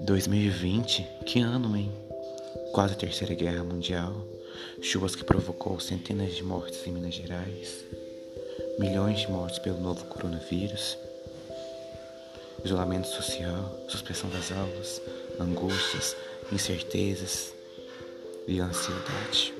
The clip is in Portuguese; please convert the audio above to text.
2020, que ano, hein? Quase a terceira guerra mundial, chuvas que provocou centenas de mortes em Minas Gerais, milhões de mortes pelo novo coronavírus, isolamento social, suspensão das aulas, angústias, incertezas e ansiedade.